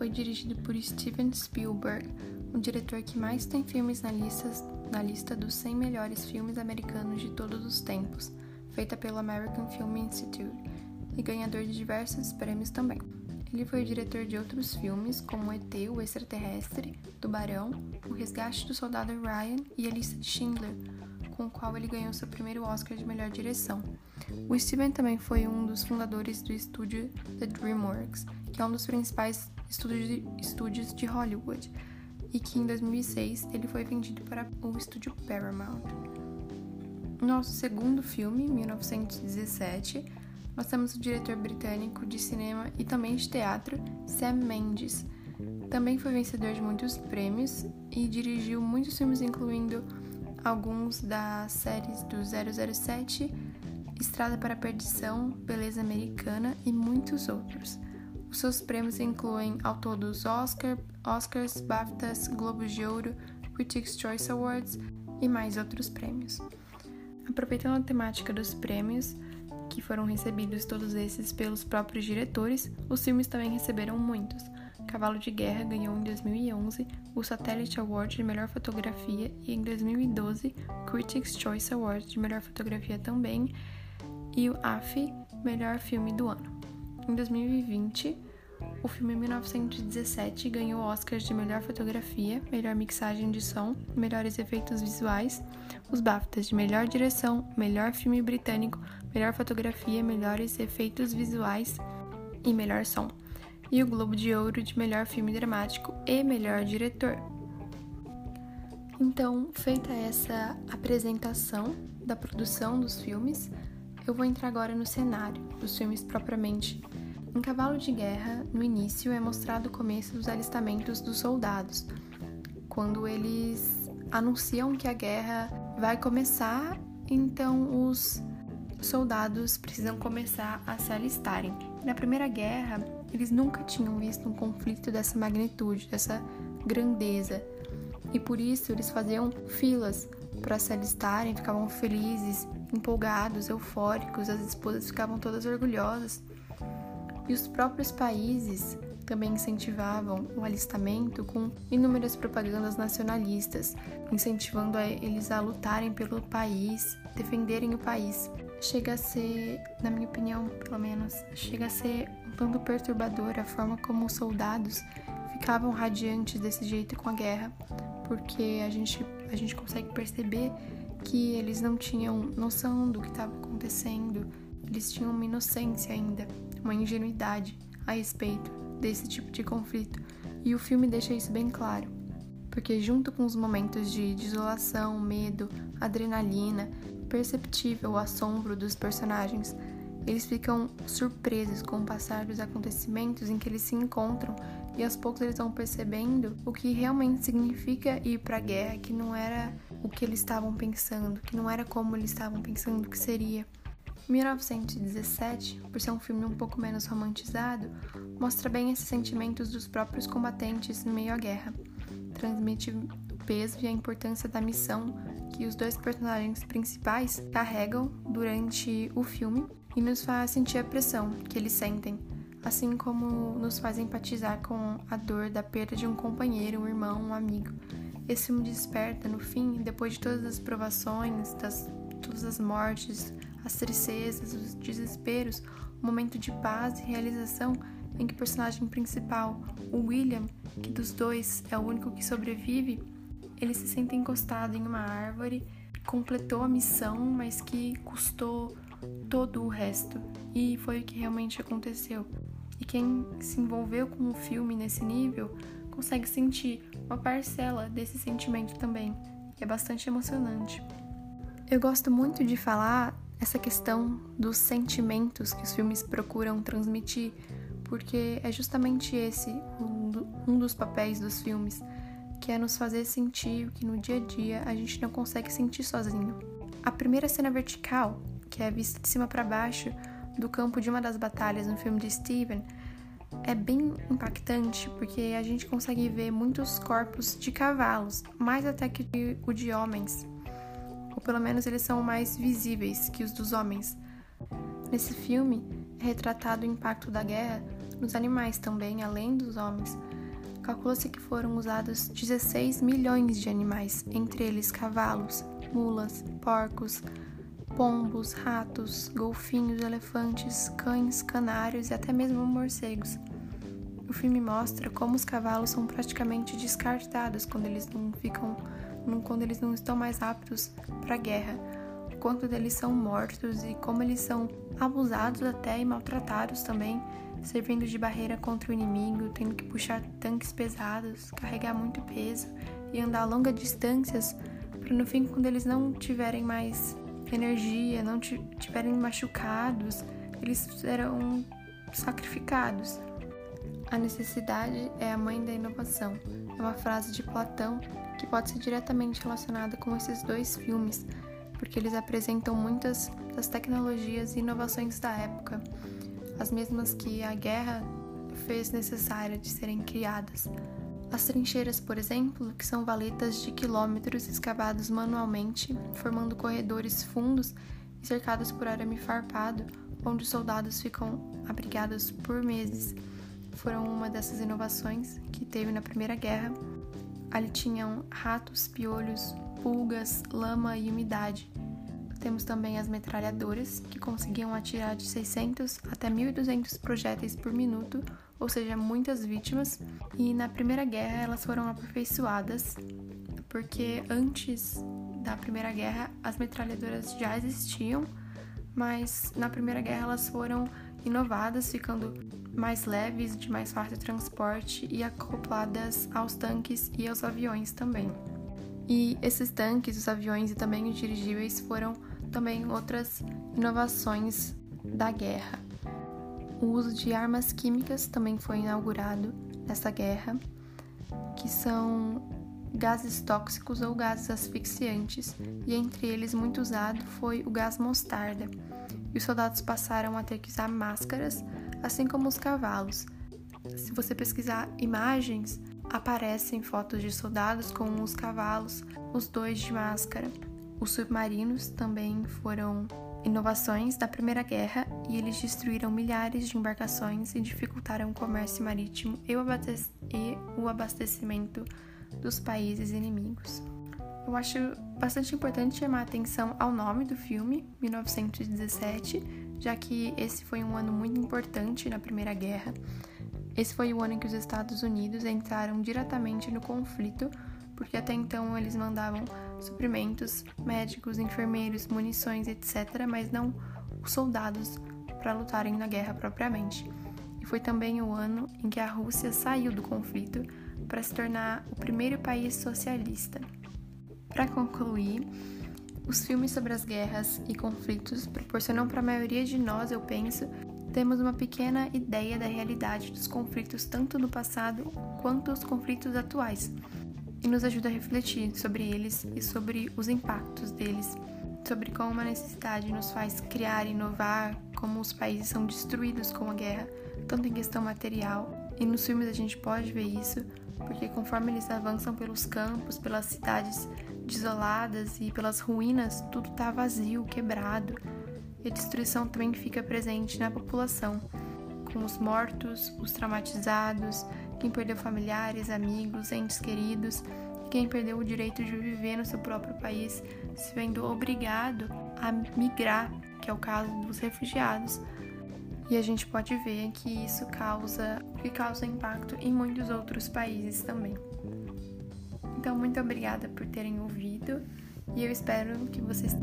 foi dirigido por Steven Spielberg, o diretor que mais tem filmes na lista, na lista dos 100 melhores filmes americanos de todos os tempos, feita pelo American Film Institute, e ganhador de diversos prêmios também. Ele foi diretor de outros filmes, como ET, o Extraterrestre, Tubarão, O Resgate do Soldado Ryan e A Lista de Schindler, com o qual ele ganhou seu primeiro Oscar de melhor direção. O Steven também foi um dos fundadores do estúdio The DreamWorks, que é um dos principais estúdios de Hollywood, e que em 2006 ele foi vendido para o estúdio Paramount. Nosso segundo filme, 1917, nós temos o diretor britânico de cinema e também de teatro, Sam Mendes. Também foi vencedor de muitos prêmios e dirigiu muitos filmes, incluindo alguns das séries do 007, Estrada para a Perdição, Beleza Americana e muitos outros. Os seus prêmios incluem ao todo os Oscar, Oscars, BAFTAs, Globos de Ouro, Critics' Choice Awards e mais outros prêmios. Aproveitando a temática dos prêmios, que foram recebidos todos esses pelos próprios diretores, os filmes também receberam muitos. Cavalo de Guerra ganhou em 2011 o Satellite Award de Melhor Fotografia e em 2012 Critics' Choice Award de Melhor Fotografia também e o AFI Melhor Filme do Ano. Em 2020, o filme 1917 ganhou Oscars de melhor fotografia, melhor mixagem de som, melhores efeitos visuais, os BAFTAs de melhor direção, melhor filme britânico, melhor fotografia, melhores efeitos visuais e melhor som, e o Globo de Ouro de melhor filme dramático e melhor diretor. Então, feita essa apresentação da produção dos filmes, eu vou entrar agora no cenário dos filmes propriamente em Cavalo de Guerra, no início, é mostrado o começo dos alistamentos dos soldados, quando eles anunciam que a guerra vai começar, então os soldados precisam começar a se alistarem. Na Primeira Guerra, eles nunca tinham visto um conflito dessa magnitude, dessa grandeza, e por isso eles faziam filas para se alistarem, ficavam felizes, empolgados, eufóricos, as esposas ficavam todas orgulhosas e os próprios países também incentivavam o alistamento com inúmeras propagandas nacionalistas, incentivando eles a lutarem pelo país, defenderem o país. Chega a ser, na minha opinião, pelo menos, chega a ser um tanto perturbador a forma como os soldados ficavam radiantes desse jeito com a guerra, porque a gente, a gente consegue perceber que eles não tinham noção do que estava acontecendo, eles tinham uma inocência ainda uma ingenuidade a respeito desse tipo de conflito, e o filme deixa isso bem claro. Porque, junto com os momentos de desolação, medo, adrenalina, perceptível o assombro dos personagens, eles ficam surpresos com o passar dos acontecimentos em que eles se encontram e aos poucos eles vão percebendo o que realmente significa ir para a guerra, que não era o que eles estavam pensando, que não era como eles estavam pensando que seria. 1917, por ser um filme um pouco menos romantizado, mostra bem esses sentimentos dos próprios combatentes em meio à guerra. Transmite o peso e a importância da missão que os dois personagens principais carregam durante o filme e nos faz sentir a pressão que eles sentem, assim como nos faz empatizar com a dor da perda de um companheiro, um irmão, um amigo. Esse filme desperta, no fim, depois de todas as provações, das, todas as mortes, as tristezas, os desesperos, o momento de paz e realização em que o personagem principal, o William, que dos dois é o único que sobrevive, ele se sente encostado em uma árvore, completou a missão, mas que custou todo o resto. E foi o que realmente aconteceu. E quem se envolveu com o filme nesse nível consegue sentir uma parcela desse sentimento também. E é bastante emocionante. Eu gosto muito de falar essa questão dos sentimentos que os filmes procuram transmitir, porque é justamente esse um dos papéis dos filmes, que é nos fazer sentir o que no dia a dia a gente não consegue sentir sozinho. A primeira cena vertical, que é vista de cima para baixo do campo de uma das batalhas no filme de Steven, é bem impactante porque a gente consegue ver muitos corpos de cavalos, mais até que o de homens ou pelo menos eles são mais visíveis que os dos homens. Nesse filme é retratado o impacto da guerra nos animais também, além dos homens, Calcula-se que foram usados 16 milhões de animais, entre eles cavalos, mulas, porcos, pombos, ratos, golfinhos, elefantes, cães, canários e até mesmo morcegos. O filme mostra como os cavalos são praticamente descartados quando eles não ficam, quando eles não estão mais aptos para a guerra, quanto deles são mortos e como eles são abusados até e maltratados também, servindo de barreira contra o inimigo, tendo que puxar tanques pesados, carregar muito peso e andar longas distâncias para no fim quando eles não tiverem mais energia, não tiverem machucados, eles serão sacrificados. A necessidade é a mãe da inovação. É uma frase de Platão que pode ser diretamente relacionada com esses dois filmes, porque eles apresentam muitas das tecnologias e inovações da época, as mesmas que a guerra fez necessária de serem criadas. As trincheiras, por exemplo, que são valetas de quilômetros escavados manualmente, formando corredores fundos e cercados por arame farpado, onde os soldados ficam abrigados por meses, foram uma dessas inovações que teve na Primeira Guerra. Ali tinham ratos, piolhos, pulgas, lama e umidade. Temos também as metralhadoras, que conseguiam atirar de 600 até 1.200 projéteis por minuto ou seja, muitas vítimas. E na Primeira Guerra elas foram aperfeiçoadas, porque antes da Primeira Guerra as metralhadoras já existiam, mas na Primeira Guerra elas foram inovadas, ficando mais leves, de mais fácil transporte e acopladas aos tanques e aos aviões também. E esses tanques, os aviões e também os dirigíveis foram também outras inovações da guerra. O uso de armas químicas também foi inaugurado nessa guerra, que são gases tóxicos ou gases asfixiantes, e entre eles muito usado foi o gás mostarda. E os soldados passaram a ter que usar máscaras, assim como os cavalos. Se você pesquisar imagens, aparecem fotos de soldados com os cavalos, os dois de máscara. Os submarinos também foram inovações da Primeira Guerra e eles destruíram milhares de embarcações e dificultaram o comércio marítimo e o abastecimento dos países inimigos. Eu acho bastante importante chamar a atenção ao nome do filme, 1917, já que esse foi um ano muito importante na Primeira Guerra. Esse foi o ano em que os Estados Unidos entraram diretamente no conflito porque até então eles mandavam suprimentos, médicos, enfermeiros, munições, etc., mas não os soldados para lutarem na guerra propriamente. E foi também o ano em que a Rússia saiu do conflito para se tornar o primeiro país socialista. Para concluir, os filmes sobre as guerras e conflitos proporcionam para a maioria de nós, eu penso, temos uma pequena ideia da realidade dos conflitos tanto no passado quanto os conflitos atuais e nos ajuda a refletir sobre eles e sobre os impactos deles, sobre como a necessidade nos faz criar e inovar, como os países são destruídos com a guerra, tanto em questão material, e nos filmes a gente pode ver isso, porque conforme eles avançam pelos campos, pelas cidades desoladas e pelas ruínas, tudo está vazio, quebrado, e a destruição também fica presente na população, com os mortos, os traumatizados quem perdeu familiares, amigos, entes queridos, quem perdeu o direito de viver no seu próprio país, se vendo obrigado a migrar, que é o caso dos refugiados. E a gente pode ver que isso causa, que causa impacto em muitos outros países também. Então, muito obrigada por terem ouvido e eu espero que vocês